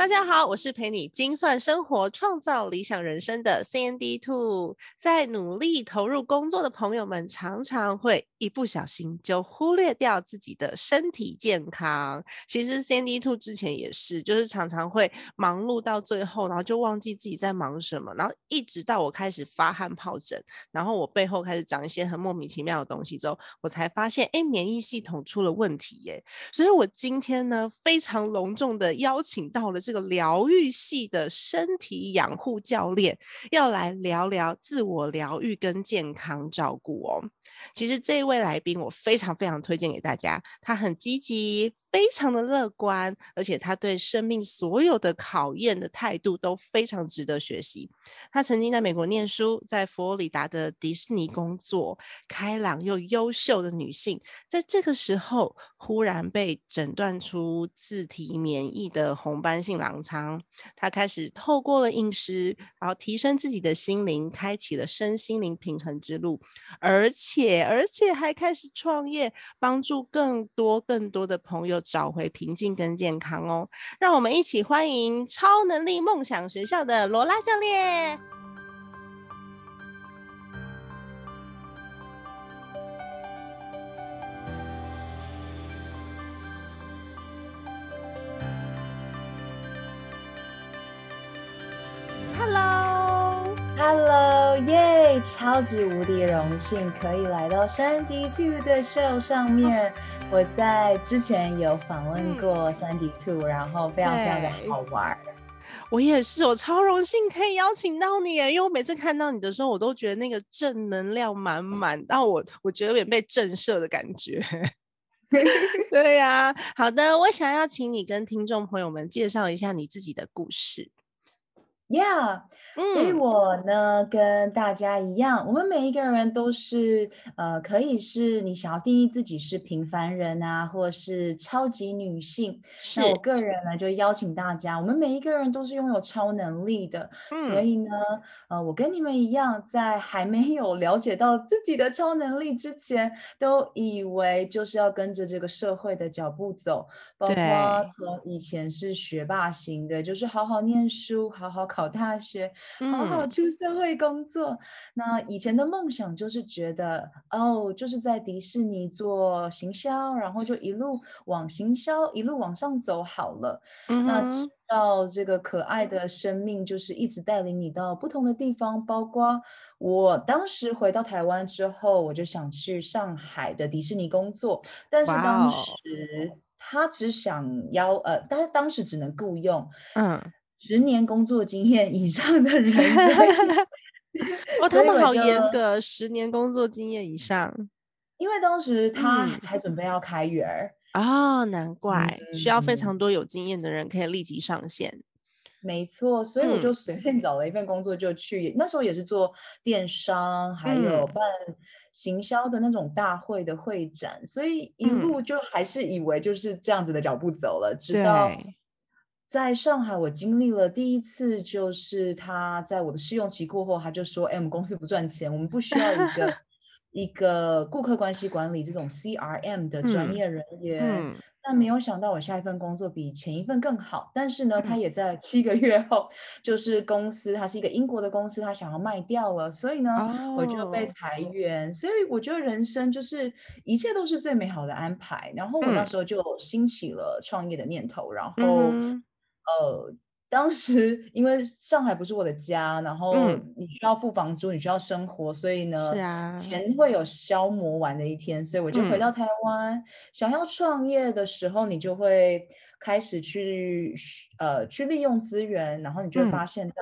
大家好，我是陪你精算生活、创造理想人生的 CND Two。在努力投入工作的朋友们，常常会一不小心就忽略掉自己的身体健康。其实 CND Two 之前也是，就是常常会忙碌到最后，然后就忘记自己在忙什么，然后一直到我开始发汗疱疹，然后我背后开始长一些很莫名其妙的东西之后，我才发现，哎，免疫系统出了问题耶。所以我今天呢，非常隆重的邀请到了。这个疗愈系的身体养护教练要来聊聊自我疗愈跟健康照顾哦。其实这位来宾我非常非常推荐给大家，他很积极，非常的乐观，而且他对生命所有的考验的态度都非常值得学习。他曾经在美国念书，在佛罗里达的迪士尼工作，开朗又优秀的女性，在这个时候忽然被诊断出自体免疫的红斑性。狼疮，他开始透过了饮食，然后提升自己的心灵，开启了身心灵平衡之路，而且而且还开始创业，帮助更多更多的朋友找回平静跟健康哦。让我们一起欢迎超能力梦想学校的罗拉教练。Hello，耶！超级无敌荣幸可以来到山迪 Two 的 show 上面。我在之前有访问过山迪 Two，然后非常非常的好玩。我也是，我超荣幸可以邀请到你，因为我每次看到你的时候，我都觉得那个正能量满满，到我我觉得有点被震慑的感觉。对呀，好的，我想要请你跟听众朋友们介绍一下你自己的故事。Yeah，所以我呢跟大家一样，我们每一个人都是呃，可以是你想要定义自己是平凡人啊，或是超级女性。那我个人呢就邀请大家，我们每一个人都是拥有超能力的。所以呢，呃，我跟你们一样，在还没有了解到自己的超能力之前，都以为就是要跟着这个社会的脚步走，包括从以前是学霸型的，就是好好念书，好好考。考大学，好好出社会工作。那以前的梦想就是觉得，哦，就是在迪士尼做行销，然后就一路往行销一路往上走好了。那直到这个可爱的生命，就是一直带领你到不同的地方。包括我当时回到台湾之后，我就想去上海的迪士尼工作，但是当时他只想要呃，但是当时只能雇佣，嗯。十年工作经验以上的人，哦，他们好严格，十年工作经验以上，因为当时他才准备要开园啊，难怪需要非常多有经验的人可以立即上线。没错，所以我就随便找了一份工作就去，那时候也是做电商，还有办行销的那种大会的会展，所以一路就还是以为就是这样子的脚步走了，直到。在上海，我经历了第一次，就是他在我的试用期过后，他就说：“哎，我们公司不赚钱，我们不需要一个 一个顾客关系管理这种 CRM 的专业人员。”但没有想到，我下一份工作比前一份更好。但是呢，他也在七个月后，就是公司，他是一个英国的公司，他想要卖掉了，所以呢，我就被裁员。所以我觉得人生就是一切都是最美好的安排。然后我那时候就兴起了创业的念头，然后。呃，当时因为上海不是我的家，然后你需要付房租，你需要生活，所以呢，是啊，钱会有消磨完的一天，所以我就回到台湾。想要创业的时候，你就会开始去呃去利用资源，然后你就会发现到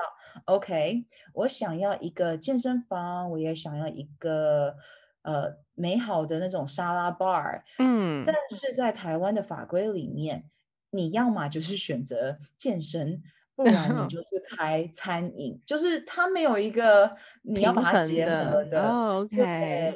，OK，我想要一个健身房，我也想要一个呃美好的那种沙拉 bar，嗯，但是在台湾的法规里面，你要么就是选择健身，不然你 就是开餐饮，就是它没有一个你要把它结合的。哦，OK。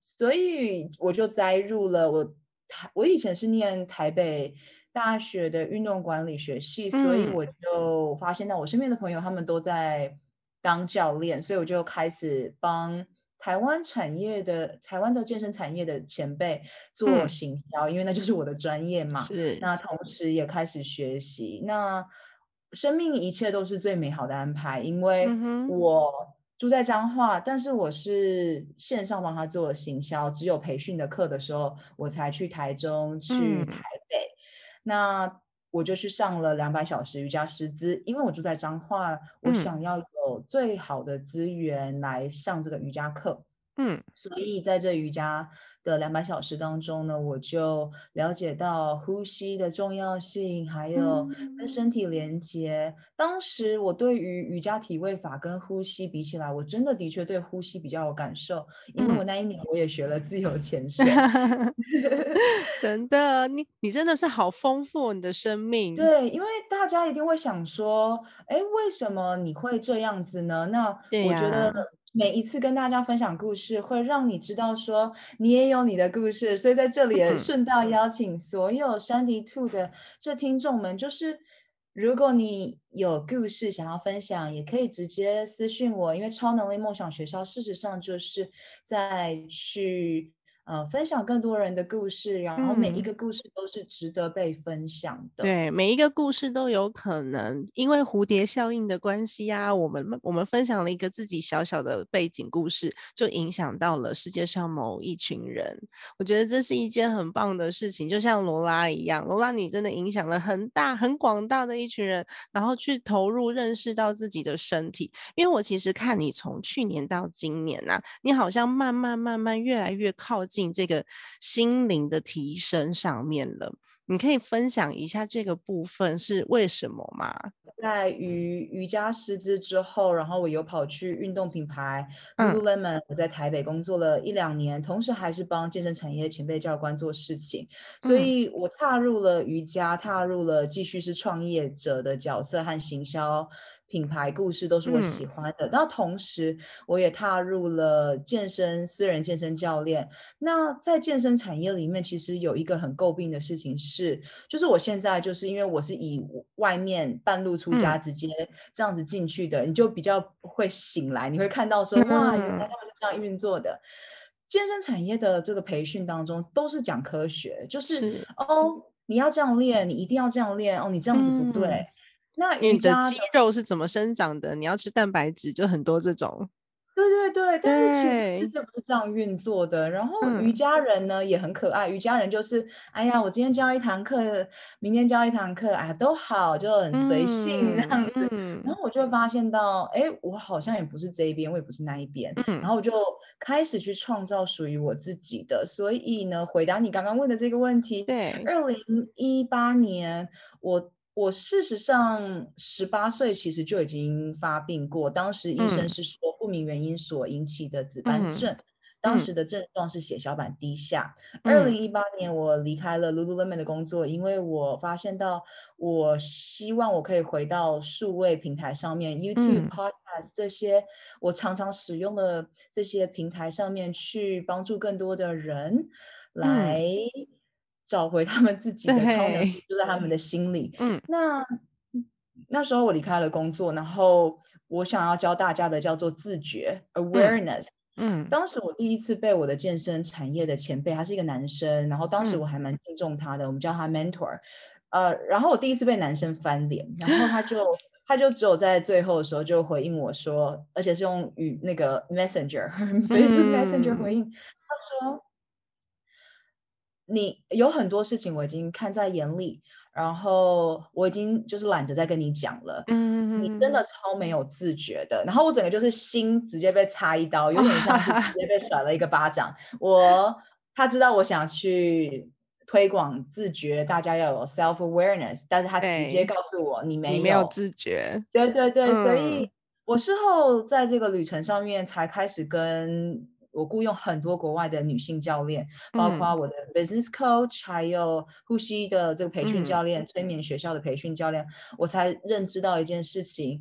所以我就栽入了我台，我以前是念台北大学的运动管理学系，所以我就发现到我身边的朋友他们都在当教练，所以我就开始帮台湾产业的台湾的健身产业的前辈做行销，因为那就是我的专业嘛。是。那同时也开始学习，那生命一切都是最美好的安排，因为我。住在彰化，但是我是线上帮他做行销，只有培训的课的时候，我才去台中、去台北。那我就去上了两百小时瑜伽师资，因为我住在彰化，我想要有最好的资源来上这个瑜伽课。嗯，所以在这瑜伽。的两百小时当中呢，我就了解到呼吸的重要性，还有跟身体连接。当时我对于瑜伽体位法跟呼吸比起来，我真的的确对呼吸比较有感受，因为我那一年我也学了自由潜 水。真的，你你真的是好丰富你的生命。对，因为大家一定会想说，哎，为什么你会这样子呢？那我觉得。每一次跟大家分享故事，会让你知道说你也有你的故事，所以在这里也顺道邀请所有山迪兔的这听众们，就是如果你有故事想要分享，也可以直接私信我，因为超能力梦想学校事实上就是在去。呃，分享更多人的故事，然后每一个故事都是值得被分享的。对，每一个故事都有可能因为蝴蝶效应的关系啊，我们我们分享了一个自己小小的背景故事，就影响到了世界上某一群人。我觉得这是一件很棒的事情，就像罗拉一样，罗拉你真的影响了很大很广大的一群人，然后去投入认识到自己的身体。因为我其实看你从去年到今年呐，你好像慢慢慢慢越来越靠近。进这个心灵的提升上面了，你可以分享一下这个部分是为什么吗？在瑜瑜伽师资之后，然后我有跑去运动品牌 Lululemon，我在台北工作了一两年，同时还是帮健身产业前辈教官做事情，所以我踏入了瑜伽，踏入了继续是创业者的角色和行销。品牌故事都是我喜欢的，那同时我也踏入了健身私人健身教练。那在健身产业里面，其实有一个很诟病的事情是，就是我现在就是因为我是以外面半路出家直接这样子进去的，你就比较会醒来，你会看到说哇，原来他们是这样运作的。健身产业的这个培训当中都是讲科学，就是哦，你要这样练，你一定要这样练哦，你这样子不对。那你的肌肉是怎么生长的？你要吃蛋白质，就很多这种。对对对，但是其实世界不是这样运作的。然后瑜伽人呢也很可爱，瑜伽人就是，哎呀，我今天教一堂课，明天教一堂课，啊，都好，就很随性这样子。然后我就会发现到，哎，我好像也不是这一边，我也不是那一边。然后我就开始去创造属于我自己的。所以呢，回答你刚刚问的这个问题，对，二零一八年我。我事实上十八岁其实就已经发病过，当时医生是说不明原因所引起的紫斑症，当时的症状是血小板低下。二零一八年我离开了 Lululemon 的工作，因为我发现到我希望我可以回到数位平台上面，YouTube、Podcast 这些我常常使用的这些平台上面去帮助更多的人来。找回他们自己的超能力，就在他们的心里。嗯，那那时候我离开了工作，然后我想要教大家的叫做自觉 （awareness）。嗯，当时我第一次被我的健身产业的前辈，他是一个男生，然后当时我还蛮敬重他的，我们叫他 mentor。呃，然后我第一次被男生翻脸，然后他就 他就只有在最后的时候就回应我说，而且是用语那个 messenger，Facebook messenger 回应，他说。你有很多事情我已经看在眼里，然后我已经就是懒得再跟你讲了。嗯，你真的超没有自觉的，然后我整个就是心直接被插一刀，有点像是直接被 甩了一个巴掌。我他知道我想去推广自觉，大家要有 self awareness，但是他直接告诉我你没有自觉。对对对，所以我事后在这个旅程上面才开始跟。我雇佣很多国外的女性教练，包括我的 business coach，还有呼吸的这个培训教练、催眠学校的培训教练，我才认知到一件事情。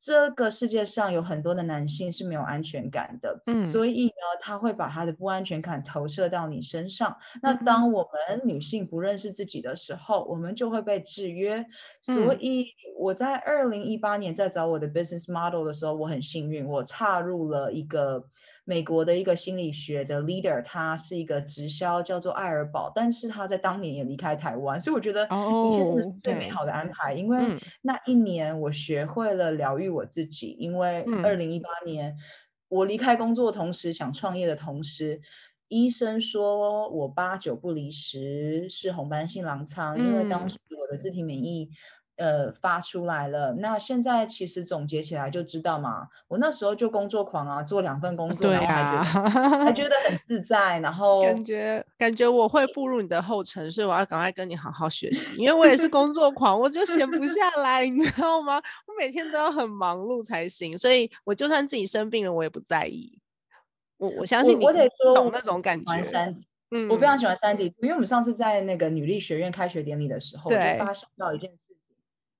这个世界上有很多的男性是没有安全感的，嗯，所以呢，他会把他的不安全感投射到你身上。那当我们女性不认识自己的时候，我们就会被制约。所以我在二零一八年在找我的 business model 的时候，我很幸运，我踏入了一个。美国的一个心理学的 leader，他是一个直销，叫做爱尔宝，但是他在当年也离开台湾，所以我觉得一切真的是最美好的安排。因为那一年我学会了疗愈我自己，因为二零一八年我离开工作的同时想创业的同时，医生说我八九不离十是红斑性狼疮，因为当时我的自体免疫。呃，发出来了。那现在其实总结起来就知道嘛，我那时候就工作狂啊，做两份工作，然后还觉得还觉得很自在，然后感觉感觉我会步入你的后尘，所以我要赶快跟你好好学习，因为我也是工作狂，我就闲不下 来，你知道吗？我每天都要很忙碌才行，所以我就算自己生病了，我也不在意。我我相信你，我得说懂那种感觉。嗯，我非常喜欢三 D，因为我们上次在那个女力学院开学典礼的时候，就发生到一件事。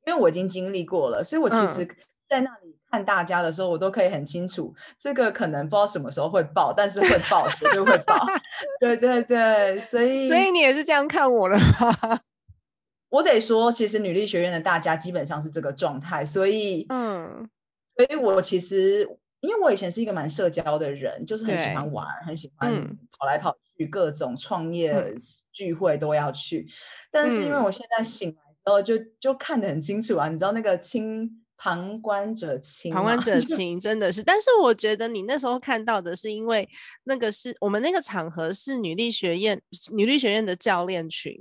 因为我已经经历过了，所以我其实在那里看大家的时候，我都可以很清楚，这个可能不知道什么时候会爆，但是会爆，绝对会爆。对对对，所以所以你也是这样看我了吗？我得说，其实女力学院的大家基本上是这个状态，所以嗯，所以我其实因为我以前是一个蛮社交的人，就是很喜欢玩，很喜欢跑来跑去，各种创业聚会都要去，但是因为我现在醒来。然后就就看得很清楚啊，你知道那个清旁观者清，旁观者清 真的是。但是我觉得你那时候看到的是，因为那个是我们那个场合是女力学院，女力学院的教练群，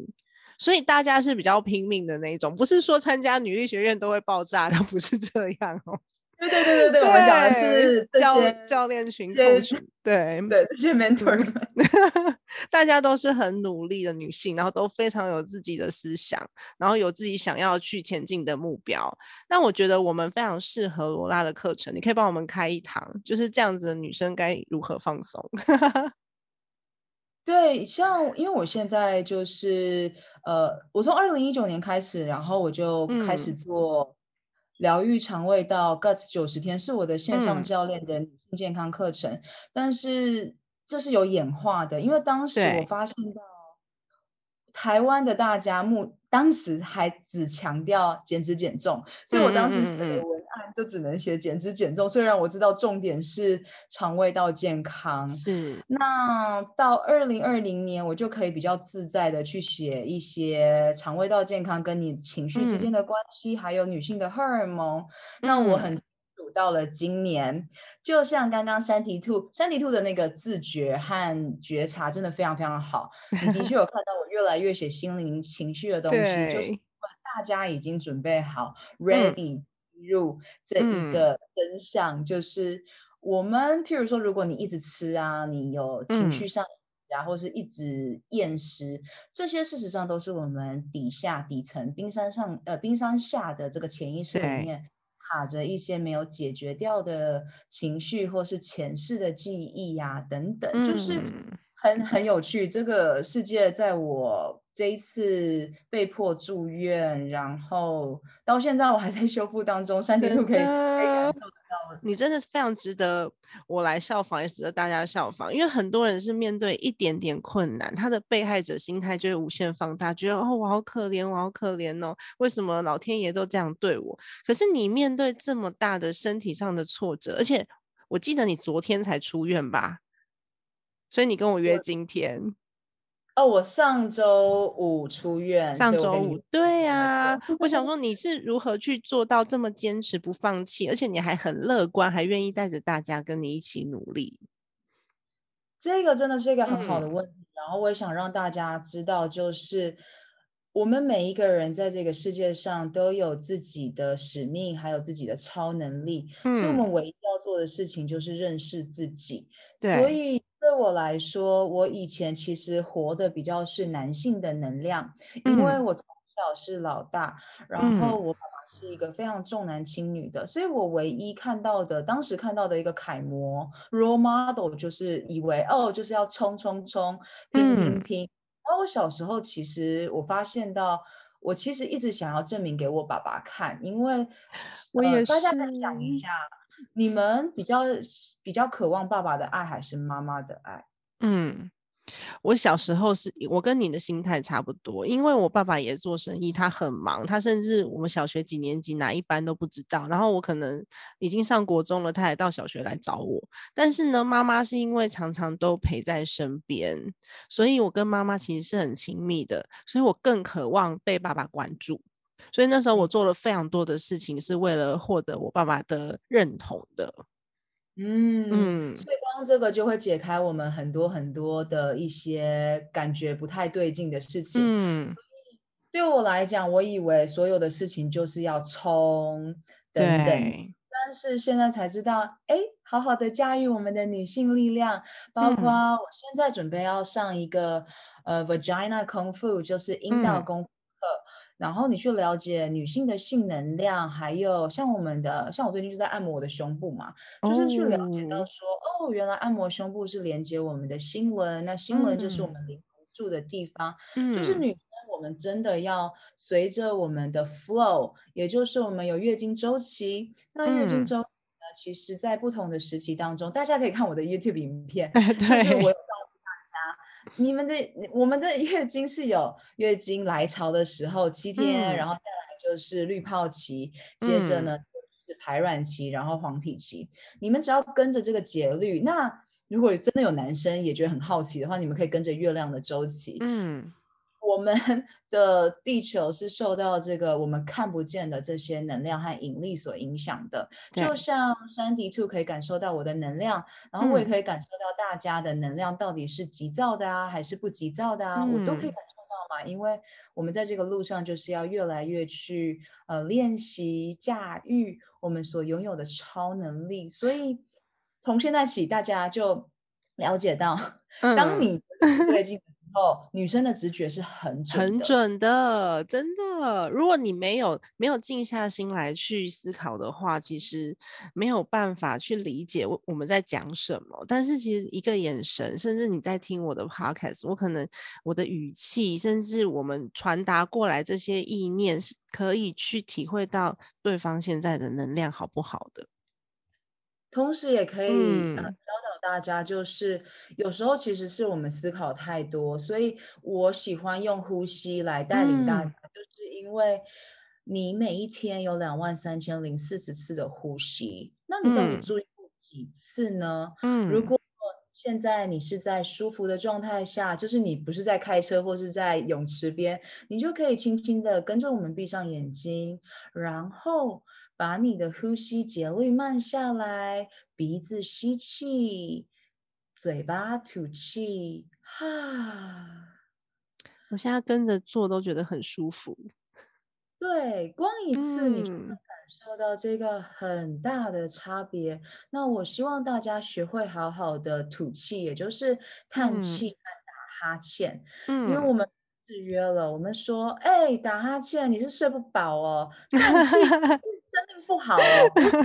所以大家是比较拼命的那种，不是说参加女力学院都会爆炸，它不是这样哦。对对对对对，我们讲的是教教练群、对对对，这些 mentor 们，大家都是很努力的女性，然后都非常有自己的思想，然后有自己想要去前进的目标。那我觉得我们非常适合罗拉的课程，你可以帮我们开一堂，就是这样子的女生该如何放松？对，像因为我现在就是呃，我从二零一九年开始，然后我就开始做。疗愈肠胃道 Guts 九十天是我的线上教练的女性健康课程，但是这是有演化的，因为当时我发现到台湾的大家目。当时还只强调减脂减重，所以我当时写的文案就只能写减脂减重。虽然我知道重点是肠胃道健康，是那到二零二零年，我就可以比较自在的去写一些肠胃道健康跟你情绪之间的关系，还有女性的荷尔蒙。那我很。到了今年，就像刚刚山提兔山提兔的那个自觉和觉察，真的非常非常好。你的确有看到我越来越写心灵情绪的东西，就是大家已经准备好，ready 入这一个真相，就是我们譬如说，如果你一直吃啊，你有情绪上，然后是一直厌食，这些事实上都是我们底下底层冰山上呃冰山下的这个潜意识里面。卡着一些没有解决掉的情绪，或是前世的记忆呀，等等，就是很很有趣。这个世界在我这一次被迫住院，然后到现在我还在修复当中，三天都可以。你真的是非常值得我来效仿，也值得大家效仿。因为很多人是面对一点点困难，他的被害者心态就会无限放大，觉得哦，我好可怜，我好可怜哦，为什么老天爷都这样对我？可是你面对这么大的身体上的挫折，而且我记得你昨天才出院吧？所以你跟我约今天。哦，我上周五出院。上周五，对呀。我想说，你是如何去做到这么坚持不放弃，而且你还很乐观，还愿意带着大家跟你一起努力？这个真的是一个很好的问题。然后我也想让大家知道，就是我们每一个人在这个世界上都有自己的使命，还有自己的超能力。嗯。所以我们唯一要做的事情就是认识自己。对。所以。对我来说，我以前其实活的比较是男性的能量，因为我从小是老大，然后我爸爸是一个非常重男轻女的，所以我唯一看到的，当时看到的一个楷模 role model，就是以为哦，就是要冲冲冲，拼拼拼。然后我小时候其实我发现到，我其实一直想要证明给我爸爸看，因为我也大家再想一下，你们比较比较渴望爸爸的爱还是妈妈的爱？嗯。我小时候是我跟你的心态差不多，因为我爸爸也做生意，他很忙，他甚至我们小学几年级哪一班都不知道。然后我可能已经上国中了，他还到小学来找我。但是呢，妈妈是因为常常都陪在身边，所以我跟妈妈其实是很亲密的，所以我更渴望被爸爸关注。所以那时候我做了非常多的事情，是为了获得我爸爸的认同的。嗯，所以光这个就会解开我们很多很多的一些感觉不太对劲的事情。嗯，所以对我来讲，我以为所有的事情就是要冲等等，但是现在才知道，哎，好好的驾驭我们的女性力量，包括我现在准备要上一个呃 vagina 功夫，就是阴道功课。然后你去了解女性的性能量，还有像我们的，像我最近就在按摩我的胸部嘛，就是去了解到说，哦，原来按摩胸部是连接我们的心轮，那心轮就是我们灵魂住的地方，就是女生我们真的要随着我们的 flow，也就是我们有月经周期，那月经周期呢，其实在不同的时期当中，大家可以看我的 YouTube 影片，就是我。你们的我们的月经是有月经来潮的时候七天，然后再来就是滤泡期，接着呢就是排卵期，然后黄体期。你们只要跟着这个节律，那如果真的有男生也觉得很好奇的话，你们可以跟着月亮的周期。嗯。我们 的地球是受到这个我们看不见的这些能量和引力所影响的，就像山迪兔可以感受到我的能量，然后我也可以感受到大家的能量到底是急躁的啊，还是不急躁的啊，我都可以感受到嘛。因为我们在这个路上就是要越来越去呃练习驾驭我们所拥有的超能力，所以从现在起大家就了解到，当你最近。哦，女生的直觉是很准很准的，真的。如果你没有没有静下心来去思考的话，其实没有办法去理解我我们在讲什么。但是其实一个眼神，甚至你在听我的 podcast，我可能我的语气，甚至我们传达过来这些意念，是可以去体会到对方现在的能量好不好的。同时也可以教导大家，就是有时候其实是我们思考太多，所以我喜欢用呼吸来带领大家，就是因为你每一天有两万三千零四十次的呼吸，那你到底注意几次呢？嗯，如果现在你是在舒服的状态下，就是你不是在开车或是在泳池边，你就可以轻轻的跟着我们闭上眼睛，然后。把你的呼吸节律慢下来，鼻子吸气，嘴巴吐气，哈。我现在跟着做都觉得很舒服。对，光一次你就能感受到这个很大的差别。那我希望大家学会好好的吐气，也就是叹气和打哈欠。嗯，因为我们制约了，我们说，哎，打哈欠你是睡不饱哦，叹气。生命不好哦，不是？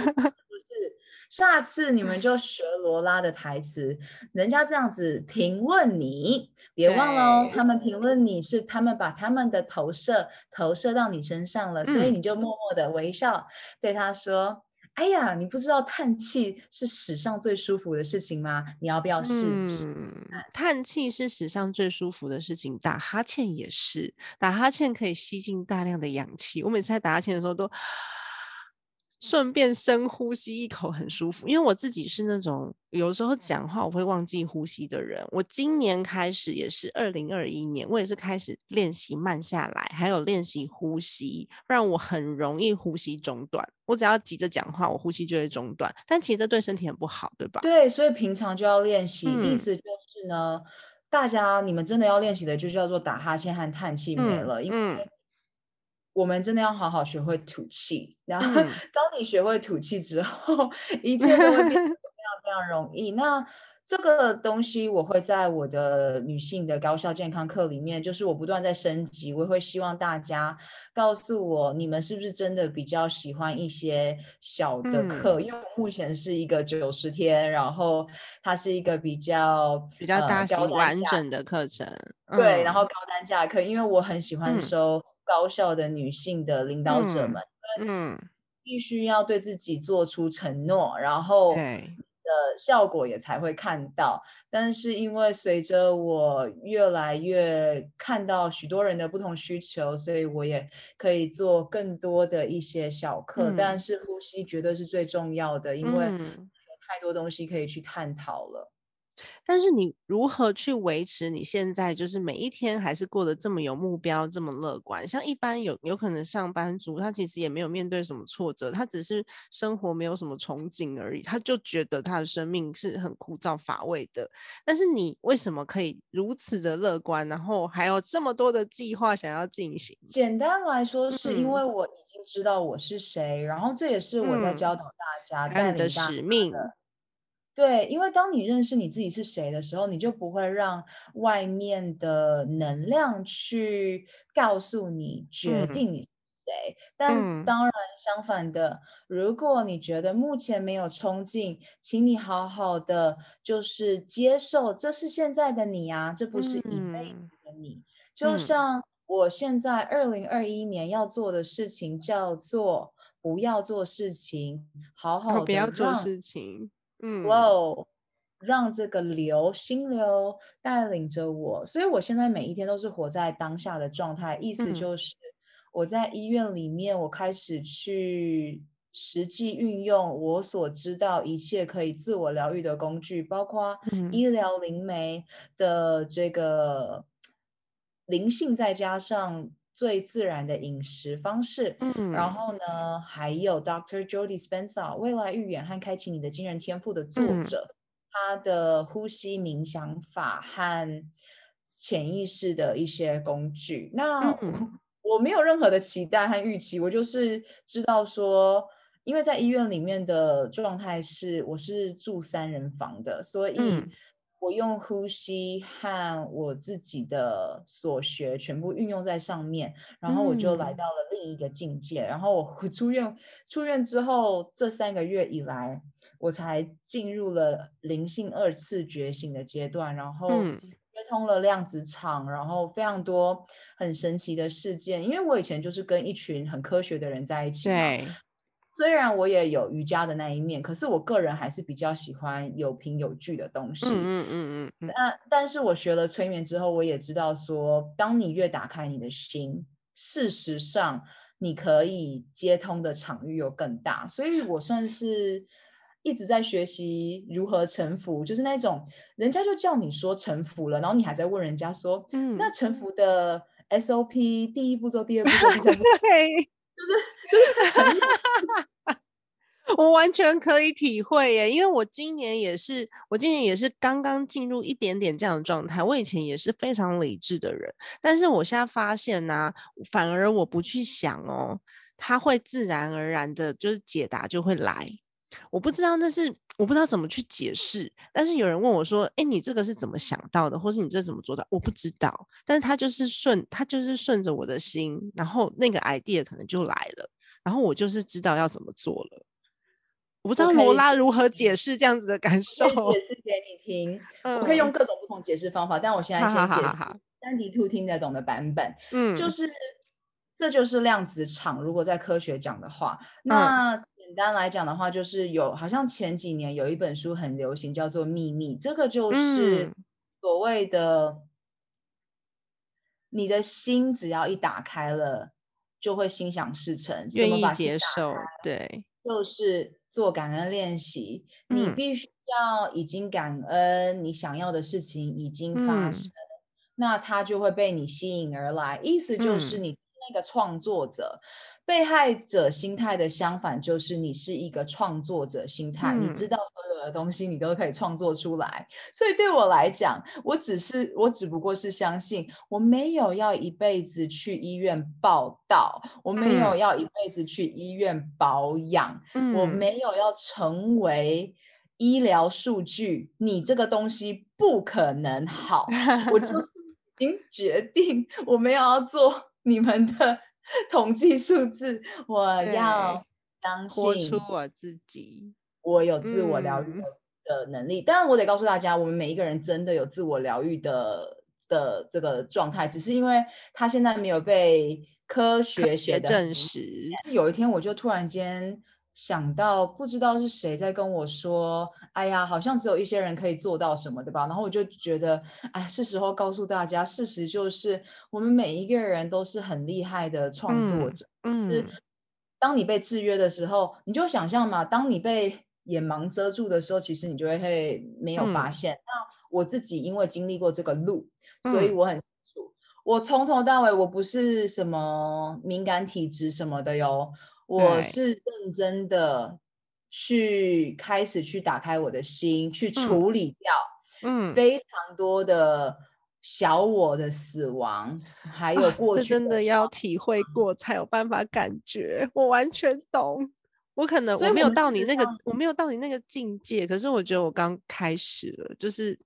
下次你们就学罗拉的台词，人家这样子评论你，别忘了哦，他们评论你是他们把他们的投射投射到你身上了，所以你就默默的微笑对他说：“哎呀，你不知道叹气是史上最舒服的事情吗？你要不要试试？叹气是史上最舒服的事情，打哈欠也是，打哈欠可以吸进大量的氧气。我每次在打哈欠的时候都。”顺便深呼吸一口，很舒服。因为我自己是那种有时候讲话我会忘记呼吸的人。我今年开始也是二零二一年，我也是开始练习慢下来，还有练习呼吸，不然我很容易呼吸中断。我只要急着讲话，我呼吸就会中断。但其实这对身体很不好，对吧？对，所以平常就要练习。意思就是呢，大家你们真的要练习的，就叫做打哈欠和叹气没了，因为。我们真的要好好学会吐气，然后 当你学会吐气之后，一切都会变得 非常非常容易。那这个东西我会在我的女性的高效健康课里面，就是我不断在升级，我会希望大家告诉我，你们是不是真的比较喜欢一些小的课？因为我目前是一个九十天，然后它是一个比较比较大型完整的课程，对，然后高单价课，因为我很喜欢收高效的女性的领导者们，嗯，必须要对自己做出承诺，然后。的效果也才会看到，但是因为随着我越来越看到许多人的不同需求，所以我也可以做更多的一些小课。但是呼吸绝对是最重要的，因为有太多东西可以去探讨了。但是你如何去维持你现在就是每一天还是过得这么有目标、这么乐观？像一般有有可能上班族，他其实也没有面对什么挫折，他只是生活没有什么憧憬而已，他就觉得他的生命是很枯燥乏味的。但是你为什么可以如此的乐观，然后还有这么多的计划想要进行？简单来说，是因为我已经知道我是谁，然后这也是我在教导大家、带领的使命。对，因为当你认识你自己是谁的时候，你就不会让外面的能量去告诉你决定你是谁。但当然，相反的，如果你觉得目前没有冲劲，请你好好的就是接受，这是现在的你啊，这不是一辈子的你。就像我现在二零二一年要做的事情叫做不要做事情，好好的不要做事情。嗯，哇哦，让这个流心流带领着我，所以我现在每一天都是活在当下的状态。意思就是我在医院里面，我开始去实际运用我所知道一切可以自我疗愈的工具，包括医疗灵媒的这个灵性，再加上。最自然的饮食方式，嗯，然后呢，还有 Dr. Jody Spencer 未来预言和开启你的惊人天赋的作者，他的呼吸冥想法和潜意识的一些工具。那 我没有任何的期待和预期，我就是知道说，因为在医院里面的状态是，我是住三人房的，所以。我用呼吸和我自己的所学全部运用在上面，然后我就来到了另一个境界。然后我出院，出院之后这三个月以来，我才进入了灵性二次觉醒的阶段，然后接通了量子场，然后非常多很神奇的事件。因为我以前就是跟一群很科学的人在一起嘛。虽然我也有瑜伽的那一面，可是我个人还是比较喜欢有凭有据的东西。嗯嗯嗯。那但是我学了催眠之后，我也知道说，当你越打开你的心，事实上你可以接通的场域又更大。所以我算是一直在学习如何臣服，就是那种人家就叫你说臣服了，然后你还在问人家说，嗯，那臣服的 SOP 第一步骤、第二步骤、第三步骤。就是就是，我完全可以体会耶，因为我今年也是，我今年也是刚刚进入一点点这样的状态。我以前也是非常理智的人，但是我现在发现呢，反而我不去想哦，它会自然而然的，就是解答就会来。我不知道那是我不知道怎么去解释，但是有人问我说：“哎，你这个是怎么想到的，或是你这怎么做到？”我不知道，但是他就是顺，他就是顺着我的心，然后那个 idea 可能就来了，然后我就是知道要怎么做了。我不知道罗拉如何解释这样子的感受，解释给你听。我可以用各种不同解释方法，但我现在先解三 D Two 听得懂的版本。嗯，就是这就是量子场。如果在科学讲的话，那。简单来讲的话，就是有好像前几年有一本书很流行，叫做《秘密》。这个就是所谓的你的心只要一打开了，就会心想事成。愿意接受，对，就是做感恩练习。你必须要已经感恩，你想要的事情已经发生，那它就会被你吸引而来。意思就是你那个创作者。被害者心态的相反就是你是一个创作者心态，你知道所有的东西你都可以创作出来。所以对我来讲，我只是我只不过是相信，我没有要一辈子去医院报道，我没有要一辈子去医院保养，我没有要成为。医疗数据，你这个东西不可能好。我就是已经决定，我们要做你们的 统计数字，我要相信出我自己，我有自我疗愈的能力。当然，我得告诉大家，我们每一个人真的有自我疗愈的的这个状态，只是因为他现在没有被科学写证实。有一天，我就突然间。想到不知道是谁在跟我说：“哎呀，好像只有一些人可以做到什么，对吧？”然后我就觉得，哎，是时候告诉大家，事实就是我们每一个人都是很厉害的创作者。嗯，是当你被制约的时候，你就想象嘛，当你被眼盲遮住的时候，其实你就会会没有发现。那我自己因为经历过这个路，所以我很清楚，我从头到尾我不是什么敏感体质什么的哟。我是认真的去开始去打开我的心，去处理掉，嗯，非常多的小我的死亡，还有过去真的要体会过才有办法感觉。我完全懂，我可能我没有到你那个，我没有到你那个境界，可是我觉得我刚开始了，就是。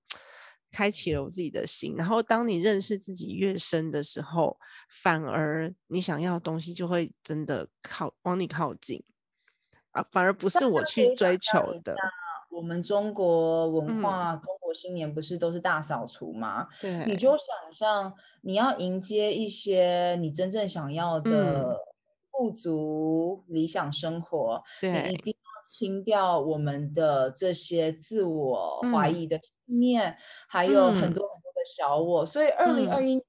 开启了我自己的心，然后当你认识自己越深的时候，反而你想要的东西就会真的靠往你靠近啊，反而不是我去追求的。我们中国文化，中国新年不是都是大扫除吗？对，你就想象你要迎接一些你真正想要的富足理想生活，你一定要清掉我们的这些自我怀疑的。面还有很多很多的小我，所以二零二一年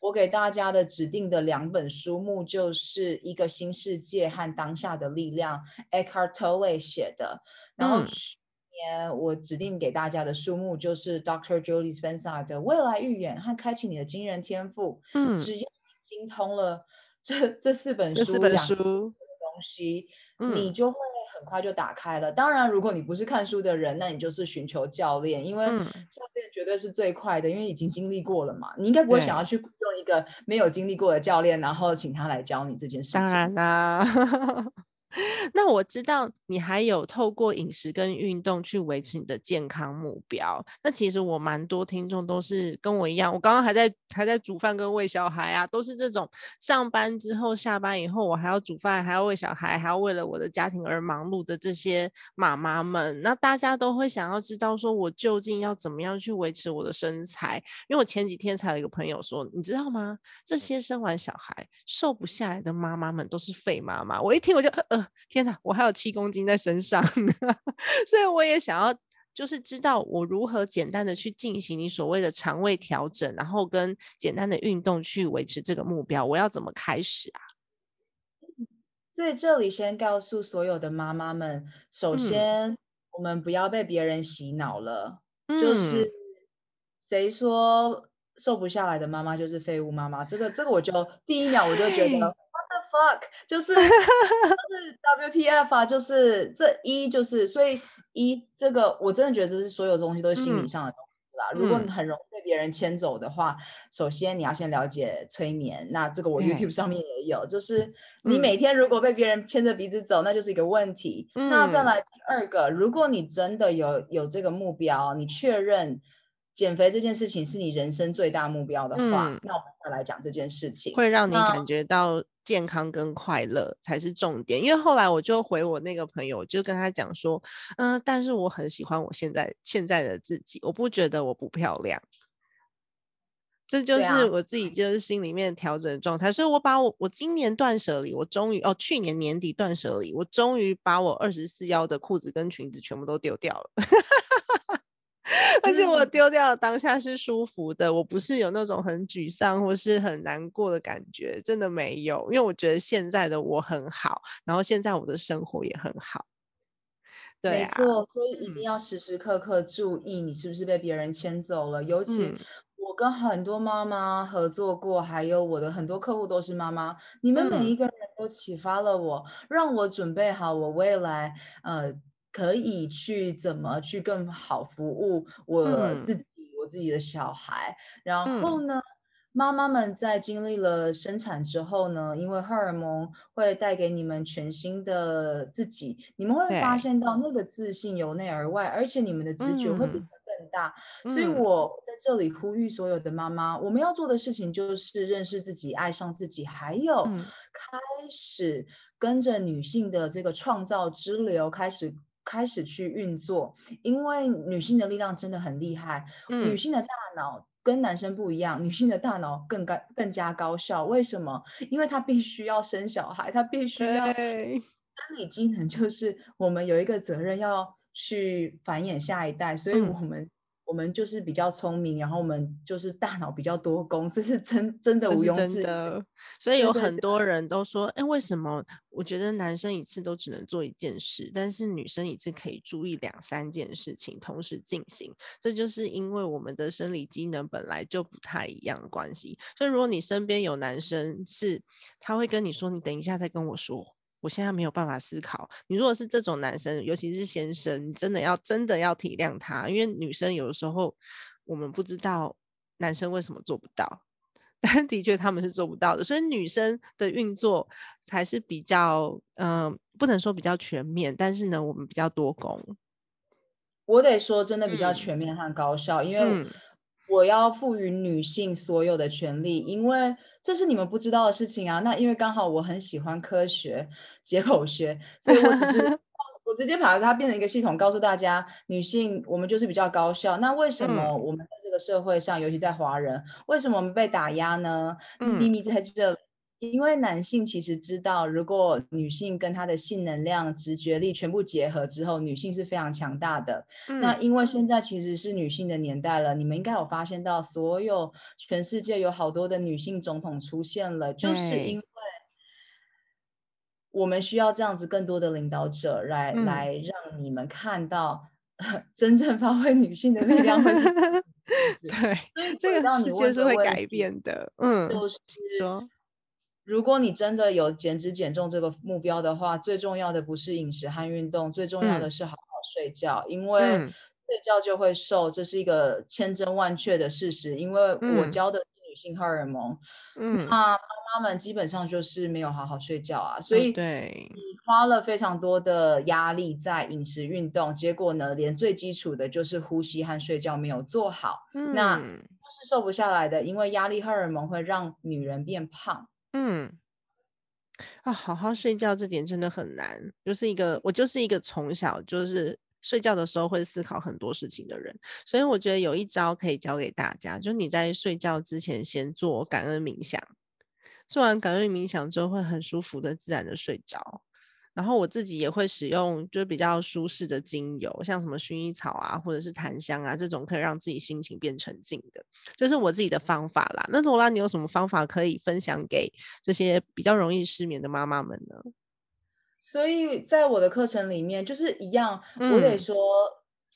我给大家的指定的两本书目就是一个新世界和当下的力量，Eckhart Tolle 写的。然后去年我指定给大家的书目就是 Dr. Julie Spencer 的未来预言和开启你的惊人天赋。嗯，只要你精通了这这四本书，四本书东西，你就会。很快就打开了。当然，如果你不是看书的人，那你就是寻求教练，因为教练绝对是最快的，因为已经经历过了嘛。你应该不会想要去用一个没有经历过的教练，然后请他来教你这件事情。当然啦。那我知道你还有透过饮食跟运动去维持你的健康目标。那其实我蛮多听众都是跟我一样，我刚刚还在还在煮饭跟喂小孩啊，都是这种上班之后下班以后，我还要煮饭，还要喂小孩，还要为了我的家庭而忙碌的这些妈妈们。那大家都会想要知道，说我究竟要怎么样去维持我的身材？因为我前几天才有一个朋友说，你知道吗？这些生完小孩瘦不下来的妈妈们都是废妈妈。我一听我就。天哪，我还有七公斤在身上，所以我也想要，就是知道我如何简单的去进行你所谓的肠胃调整，然后跟简单的运动去维持这个目标。我要怎么开始啊？所以这里先告诉所有的妈妈们，首先我们不要被别人洗脑了，就是谁说瘦不下来的妈妈就是废物妈妈？这个这个我就第一秒我就觉得。Fuck 就是 就是 WTF 啊，就是这一就是所以一这个我真的觉得这是所有东西都是心理上的东西啦。如果你很容易被别人牵走的话，首先你要先了解催眠。那这个我 YouTube 上面也有，就是你每天如果被别人牵着鼻子走，那就是一个问题。那再来第二个，如果你真的有有这个目标，你确认。减肥这件事情是你人生最大目标的话，那我们再来讲这件事情，会让你感觉到健康跟快乐才是重点。因为后来我就回我那个朋友，就跟他讲说，嗯，但是我很喜欢我现在现在的自己，我不觉得我不漂亮，这就是我自己就是心里面调整的状态。所以我把我我今年断舍离，我终于哦，去年年底断舍离，我终于把我二十四腰的裤子跟裙子全部都丢掉了。而且我丢掉当下是舒服的，我不是有那种很沮丧或是很难过的感觉，真的没有。因为我觉得现在的我很好，然后现在我的生活也很好。对，没错，所以一定要时时刻刻注意你是不是被别人牵走了。尤其我跟很多妈妈合作过，还有我的很多客户都是妈妈，你们每一个人都启发了我，让我准备好我未来呃。可以去怎么去更好服务我自己，我自己的小孩。然后呢，妈妈们在经历了生产之后呢，因为荷尔蒙会带给你们全新的自己，你们会发现到那个自信由内而外，而且你们的直觉会比更大。所以我在这里呼吁所有的妈妈，我们要做的事情就是认识自己、爱上自己，还有开始跟着女性的这个创造之流开始开始去运作，因为女性的力量真的很厉害，女性的大脑。跟男生不一样，女性的大脑更高、更加高效。为什么？因为她必须要生小孩，她必须要生理机能，就是我们有一个责任要去繁衍下一代，所以我们。我们就是比较聪明，然后我们就是大脑比较多功，这是真真的毋庸置疑。所以有很多人都说，哎，为什么我觉得男生一次都只能做一件事，但是女生一次可以注意两三件事情同时进行？这就是因为我们的生理机能本来就不太一样的关系。所以如果你身边有男生是，他会跟你说，你等一下再跟我说。我现在没有办法思考。你如果是这种男生，尤其是先生，你真的要真的要体谅他，因为女生有的时候我们不知道男生为什么做不到，但的确他们是做不到的。所以女生的运作才是比较，嗯，不能说比较全面，但是呢，我们比较多功。我得说，真的比较全面和高效，因为。我要赋予女性所有的权利，因为这是你们不知道的事情啊。那因为刚好我很喜欢科学解剖学，所以我只是 我直接把它变成一个系统，告诉大家，女性我们就是比较高效。那为什么我们在这个社会上，尤其在华人，为什么我们被打压呢？秘密在这里。因为男性其实知道，如果女性跟她的性能量、直觉力全部结合之后，女性是非常强大的。那因为现在其实是女性的年代了，你们应该有发现到，所有全世界有好多的女性总统出现了，就是因为我们需要这样子更多的领导者来来让你们看到 真正发挥女性的力量。对，这个世界是会改变的。嗯，就是说。如果你真的有减脂减重这个目标的话，最重要的不是饮食和运动，最重要的是好好睡觉，因为睡觉就会瘦，这是一个千真万确的事实。因为我教的是女性荷尔蒙，嗯，那妈妈们基本上就是没有好好睡觉啊，所以对。你花了非常多的压力在饮食运动，结果呢，连最基础的就是呼吸和睡觉没有做好，那都是瘦不下来的，因为压力荷尔蒙会让女人变胖。嗯，啊，好好睡觉这点真的很难。就是一个我就是一个从小就是睡觉的时候会思考很多事情的人，所以我觉得有一招可以教给大家，就你在睡觉之前先做感恩冥想，做完感恩冥想之后会很舒服的自然的睡着。然后我自己也会使用，就是比较舒适的精油，像什么薰衣草啊，或者是檀香啊，这种可以让自己心情变沉静的，这是我自己的方法啦。那罗拉，你有什么方法可以分享给这些比较容易失眠的妈妈们呢？所以在我的课程里面，就是一样，我得说，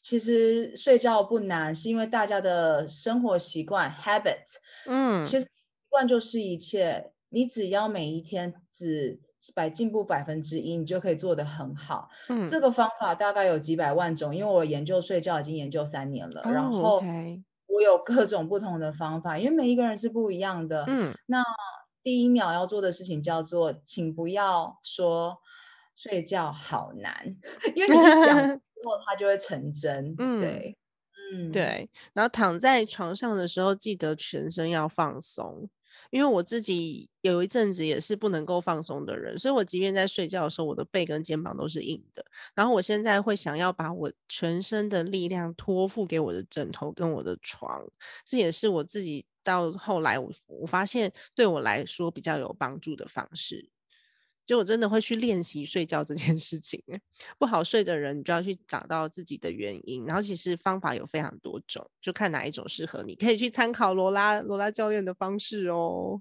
其实睡觉不难，是因为大家的生活习惯 habit，嗯，其实习惯就是一切，你只要每一天只。百进步百分之一，你就可以做得很好。嗯，这个方法大概有几百万种，因为我研究睡觉已经研究三年了，然后我有各种不同的方法，因为每一个人是不一样的。嗯，那第一秒要做的事情叫做，请不要说睡觉好难，因为你一讲 之后它就会成真。嗯，对，嗯，对。然后躺在床上的时候，记得全身要放松。因为我自己有一阵子也是不能够放松的人，所以我即便在睡觉的时候，我的背跟肩膀都是硬的。然后我现在会想要把我全身的力量托付给我的枕头跟我的床，这也是我自己到后来我我发现对我来说比较有帮助的方式。就我真的会去练习睡觉这件事情，不好睡的人，你就要去找到自己的原因。然后其实方法有非常多种，就看哪一种适合你，可以去参考罗拉罗拉教练的方式哦。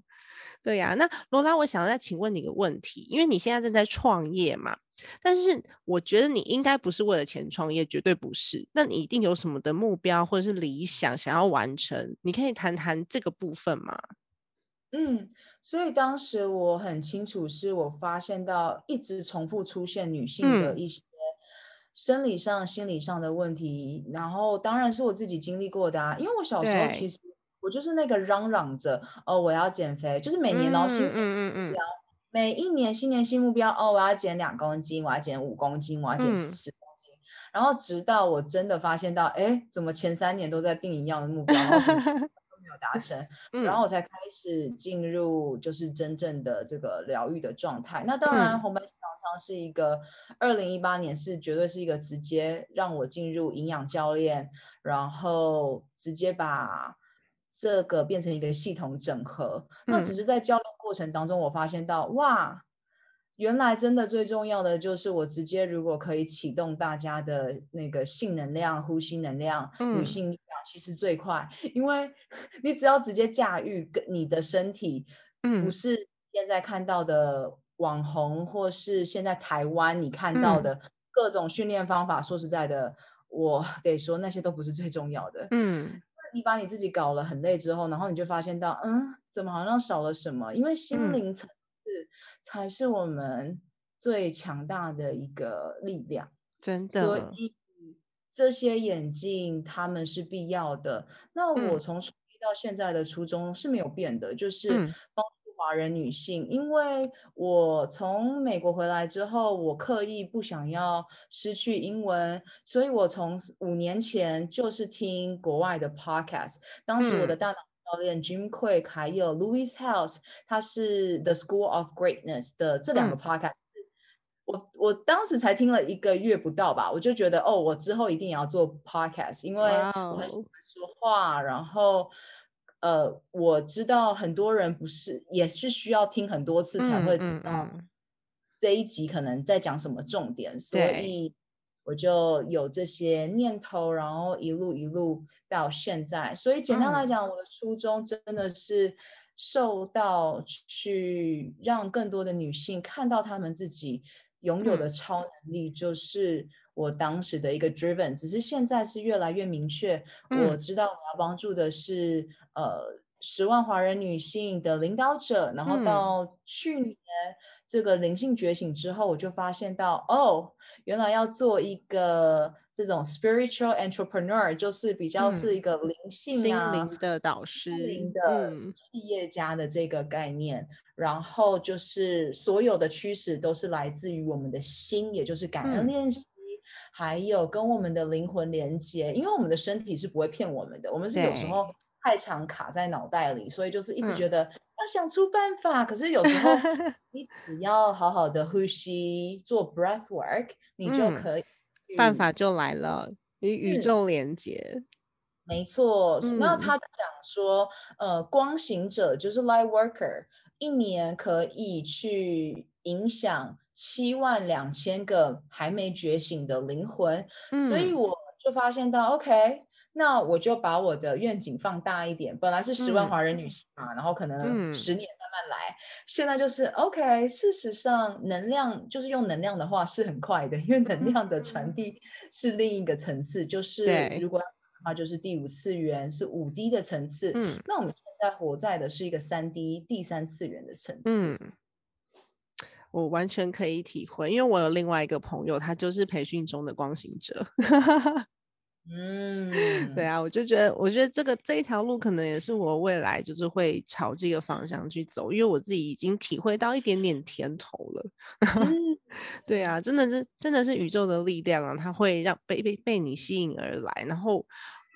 对呀，那罗拉，我想再请问你个问题，因为你现在正在创业嘛，但是我觉得你应该不是为了钱创业，绝对不是。那你一定有什么的目标或者是理想想要完成？你可以谈谈这个部分吗？嗯，所以当时我很清楚，是我发现到一直重复出现女性的一些生理上、心理上的问题，然后当然是我自己经历过的啊。因为我小时候其实我就是那个嚷嚷着哦，我要减肥，就是每年然后新嗯嗯嗯，每一年新年新目标哦，我要减两公斤，我要减五公斤，我要减十公斤，然后直到我真的发现到，哎，怎么前三年都在定一样的目标，有达成，然后我才开始进入就是真正的这个疗愈的状态。那当然，红白小肠是一个二零一八年是绝对是一个直接让我进入营养教练，然后直接把。这个变成一个系统整合，那只是在教练过程当中，我发现到哇，原来真的最重要的就是我直接如果可以启动大家的那个性能量、呼吸能量、女性其实最快，因为 你只要直接驾驭跟你的身体，不是现在看到的网红，或是现在台湾你看到的各种训练方法。说实在的，我 得说那些都不是最重要的。嗯。你把你自己搞了很累之后，然后你就发现到，嗯，怎么好像少了什么？因为心灵层次才是我们最强大的一个力量，真的。所以这些眼镜他们是必要的。那我从到现在的初衷是没有变的，就是帮。华人女性，因为我从美国回来之后，我刻意不想要失去英文，所以我从五年前就是听国外的 podcast。当时我的大脑教练 Jim Quick 还有 Louis House，他是 The School of Greatness 的这两个 podcast，我我当时才听了一个月不到吧，我就觉得哦，我之后一定要做 podcast，因为我很喜欢说话，然后。呃，我知道很多人不是，也是需要听很多次才会知道这一集可能在讲什么重点，所以我就有这些念头，然后一路一路到现在。所以简单来讲，我的初衷真的是受到去让更多的女性看到她们自己拥有的超能力，就是。我当时的一个 driven，只是现在是越来越明确。我知道我要帮助的是呃十万华人女性的领导者，然后到去年这个灵性觉醒之后，我就发现到哦，原来要做一个这种 spiritual entrepreneur，就是比较是一个灵性心灵的导师、心灵的企业家的这个概念。然后就是所有的驱使都是来自于我们的心，也就是感恩练习。还有跟我们的灵魂连接，因为我们的身体是不会骗我们的，我们是有时候太常卡在脑袋里，所以就是一直觉得要想出办法。可是有时候 你只要好好的呼吸，做 breath work，你就可以，办法就来了，与宇宙连接。没错，那他讲说，呃，光行者就是 light worker，一年可以去影响。七万两千个还没觉醒的灵魂，所以我就发现到，OK，那我就把我的愿景放大一点。本来是十万华人女性嘛，然后可能十年慢慢来，现在就是 OK。事实上，能量就是用能量的话是很快的，因为能量的传递是另一个层次，就是如果的话就是第五次元是五 D 的层次，嗯，那我们现在活在的是一个三 D 第三次元的层次。我完全可以体会，因为我有另外一个朋友，他就是培训中的光行者。嗯，对啊，我就觉得，我觉得这个这一条路可能也是我未来就是会朝这个方向去走，因为我自己已经体会到一点点甜头了。对啊，真的是真的是宇宙的力量啊，它会让被被被你吸引而来，然后。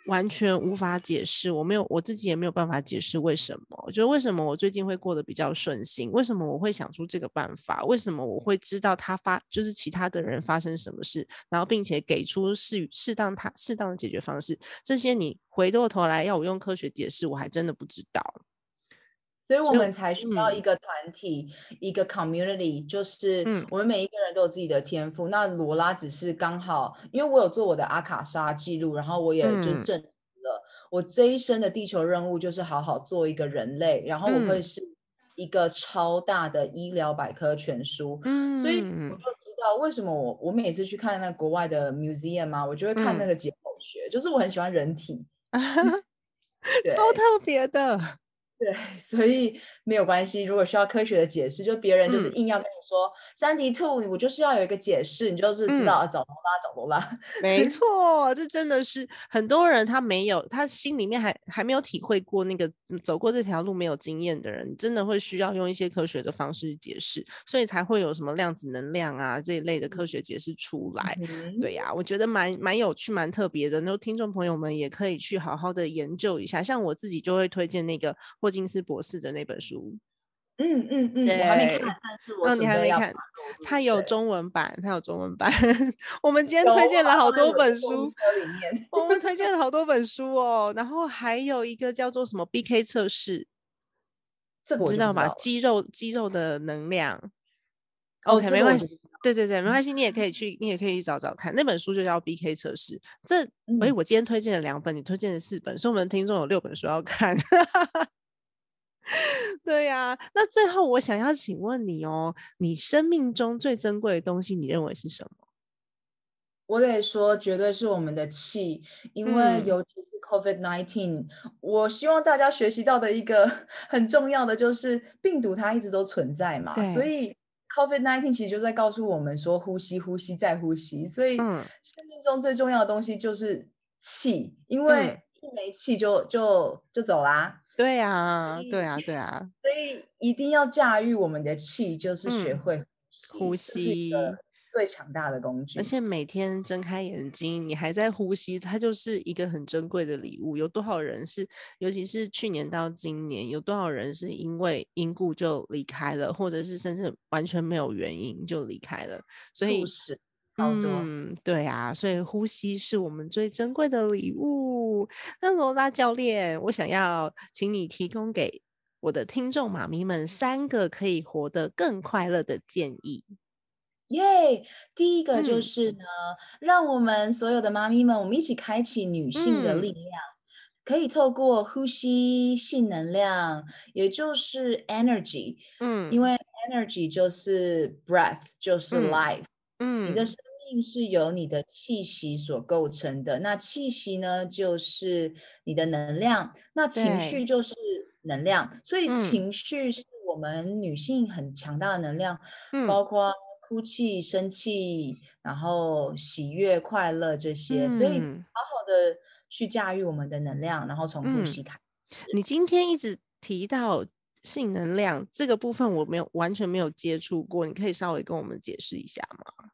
完全无法解释，我没有我自己也没有办法解释为什么。就为什么我最近会过得比较顺心？为什么我会想出这个办法？为什么我会知道他发就是其他的人发生什么事，然后并且给出适适当他适当的解决方式？这些你回过头来要我用科学解释，我还真的不知道。所以我们才需要一个团体，一个 community，就是我们每一个人都有自己的天赋。那罗拉只是刚好，因为我有做我的阿卡莎记录，然后我也就证实了，我这一生的地球任务就是好好做一个人类，然后我会是一个超大的医疗百科全书。嗯，所以我就知道为什么我我每次去看那国外的 museum 嘛，我就会看那个解剖学，就是我很喜欢人体，超特别的。对，所以没有关系。如果需要科学的解释，就别人就是硬要跟你说三 D two，我就是要有一个解释，你就是知道找罗拉找罗拉。没错，这真的是很多人他没有，他心里面还还没有体会过那个走过这条路没有经验的人，真的会需要用一些科学的方式解释，所以才会有什么量子能量啊这一类的科学解释出来。对呀，我觉得蛮蛮有趣、蛮特别的。那听众朋友们也可以去好好的研究一下，像我自己就会推荐那个。霍金斯博士的那本书，嗯嗯嗯，我还没看，但是我你还没看，他有中文版，他有中文版。我们今天推荐了好多本书，我们推荐了好多本书哦。然后还有一个叫做什么 BK 测试，这我知道吗？肌肉肌肉的能量。OK，没关系，对对对，没关系，你也可以去，你也可以去找找看。那本书就叫 BK 测试。这，哎，我今天推荐了两本，你推荐了四本，所以我们听众有六本书要看。对呀，那最后我想要请问你哦，你生命中最珍贵的东西，你认为是什么？我得说，绝对是我们的气，因为尤其是 COVID nineteen，我希望大家学习到的一个 很重要的就是病毒它一直都存在嘛，所以 COVID nineteen 其实就在告诉我们说，呼吸，呼吸，再呼吸。所以生命中最重要的东西就是气，因为一没气就就就走啦。对呀，对啊，对啊，所以一定要驾驭我们的气，就是学会呼吸，最强大的工具。而且每天睁开眼睛，你还在呼吸，它就是一个很珍贵的礼物。有多少人是，尤其是去年到今年，有多少人是因为因故就离开了，或者是甚至完全没有原因就离开了？所以是。嗯，对啊，所以呼吸是我们最珍贵的礼物。那罗拉教练，我想要请你提供给我的听众妈咪们三个可以活得更快乐的建议。耶，第一个就是呢，让我们所有的妈咪们，我们一起开启女性的力量，可以透过呼吸性能量，也就是 energy。嗯，因为 energy 就是 breath，就是 life。嗯，你的生命是由你的气息所构成的。那气息呢，就是你的能量。那情绪就是能量。所以情绪是我们女性很强大的能量，包括哭泣、生气，然后喜悦、快乐这些。所以好好的去驾驭我们的能量，然后从呼吸开始。你今天一直提到性能量这个部分，我没有完全没有接触过，你可以稍微跟我们解释一下吗？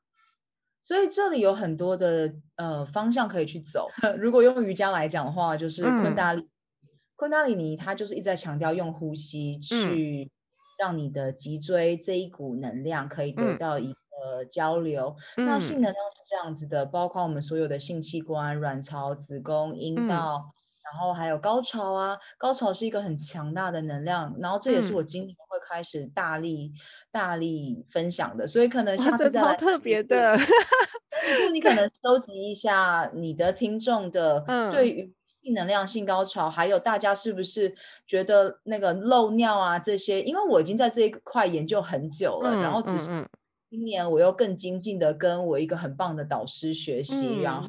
所以这里有很多的呃方向可以去走。如果用瑜伽来讲的话，就是昆达里，昆达里尼，它就是一直在强调用呼吸去让你的脊椎这一股能量可以得到一个交流。那性能量是这样子的，包括我们所有的性器官、卵巢、子宫、阴道。然后还有高潮啊，高潮是一个很强大的能量，然后这也是我今年会开始大力大力分享的，所以可能下次再来特别的，你可能收集一下你的听众的对于性能量、性高潮，还有大家是不是觉得那个漏尿啊这些，因为我已经在这一块研究很久了，然后只是今年我又更精进的跟我一个很棒的导师学习，然后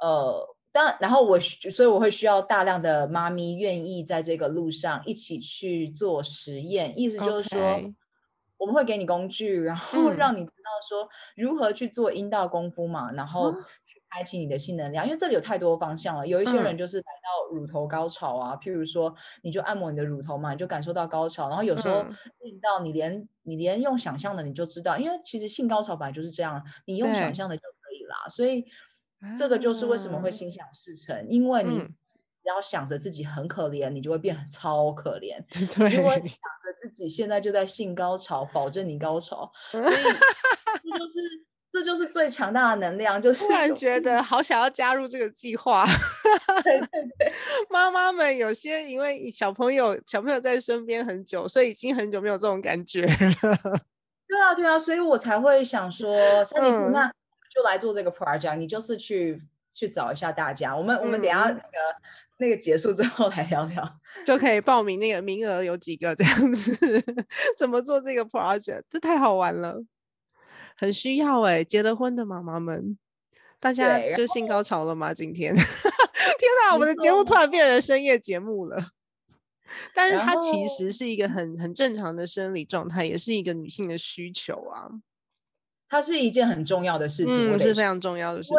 呃。但然后我所以我会需要大量的妈咪愿意在这个路上一起去做实验，意思就是说我们会给你工具，然后让你知道说如何去做阴道功夫嘛，然后去开启你的性能量，因为这里有太多方向了。有一些人就是来到乳头高潮啊，譬如说你就按摩你的乳头嘛，你就感受到高潮，然后有时候令到你连你连用想象的你就知道，因为其实性高潮本来就是这样，你用想象的就可以啦，所以。这个就是为什么会心想事成，因为你只要想着自己很可怜，你就会变超可怜。对，如果你想着自己现在就在性高潮，保证你高潮，所以这就是这就是最强大的能量。就是突然觉得好想要加入这个计划。对对对，妈妈们有些因为小朋友小朋友在身边很久，所以已经很久没有这种感觉了。对啊对啊，所以我才会想说，三弟兔那。就来做这个 project，你就是去去找一下大家。我们我们等下那个那个结束之后来聊聊，就可以报名那个名额有几个这样子。怎么做这个 project？这太好玩了，很需要哎。结了婚的妈妈们，大家就性高潮了吗？今天，天哪，我们的节目突然变成深夜节目了。但是它其实是一个很很正常的生理状态，也是一个女性的需求啊。它是一件很重要的事情，是非常重要的事情。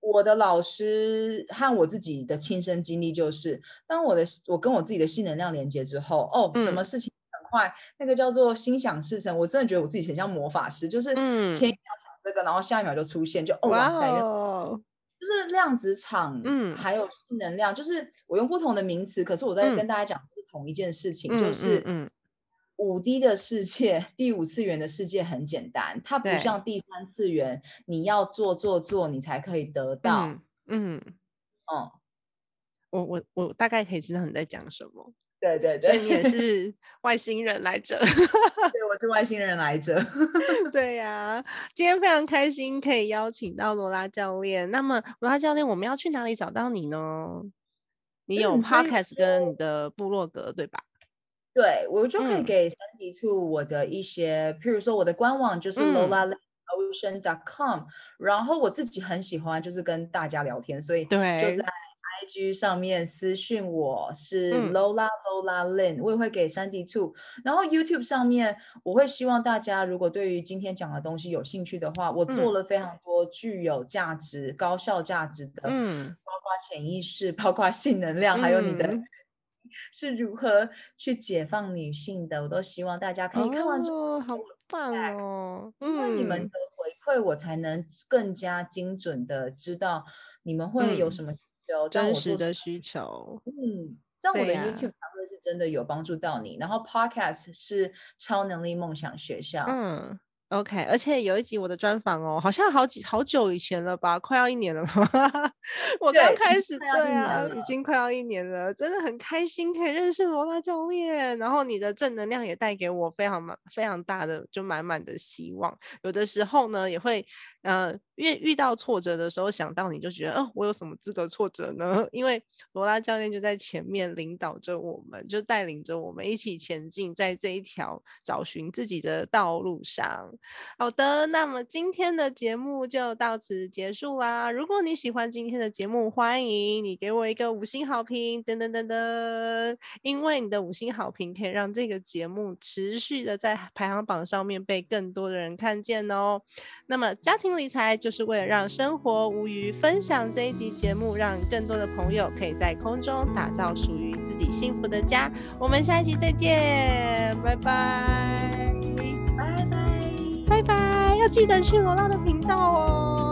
我的老师和我自己的亲身经历就是，当我的我跟我自己的性能量连接之后，哦，什么事情很快，那个叫做心想事成。我真的觉得我自己很像魔法师，就是前一秒想这个，然后下一秒就出现，就哦哇塞，就是量子场，嗯，还有性能量，就是我用不同的名词，可是我在跟大家讲是同一件事情，就是嗯。五 D 的世界，第五次元的世界很简单，它不像第三次元，你要做做做，你才可以得到。嗯，哦，我我我大概可以知道你在讲什么。对对对，所以你也是 外星人来着。对，我是外星人来着。对呀，今天非常开心可以邀请到罗拉教练。那么罗拉教练，我们要去哪里找到你呢？你有 Podcast 跟你的部落格对吧？对我就可以给三 D Two 我的一些，譬如说我的官网就是 Lola Ocean dot com，然后我自己很喜欢就是跟大家聊天，所以就在 IG 上面私讯我是 Lola Lola Lin，我也会给三 D Two，然后 YouTube 上面我会希望大家如果对于今天讲的东西有兴趣的话，我做了非常多具有价值、高效价值的，嗯，包括潜意识、包括性能量，还有你的。是如何去解放女性的？我都希望大家可以看完之后，好棒哦！因为你们的回馈，我才能更加精准的知道你们会有什么需求，真实的需求。嗯，这样我的 YouTube 才会是真的有帮助到你。然后 Podcast 是超能力梦想学校。嗯。OK，而且有一集我的专访哦，好像好几好久以前了吧，快要一年了吧。我刚开始，对啊，已经快要一年了，真的很开心可以认识罗拉教练。然后你的正能量也带给我非常满、非常大的就满满的希望。有的时候呢，也会呃。因为遇到挫折的时候，想到你就觉得，哦，我有什么资格挫折呢？因为罗拉教练就在前面领导着我们，就带领着我们一起前进在这一条找寻自己的道路上。好的，那么今天的节目就到此结束啦。如果你喜欢今天的节目，欢迎你给我一个五星好评，噔噔噔噔，因为你的五星好评可以让这个节目持续的在排行榜上面被更多的人看见哦。那么家庭理财就。为了让生活无余，分享这一集节目，让更多的朋友可以在空中打造属于自己幸福的家。我们下一集再见，拜拜，拜拜，拜拜，要记得去罗拉的频道哦。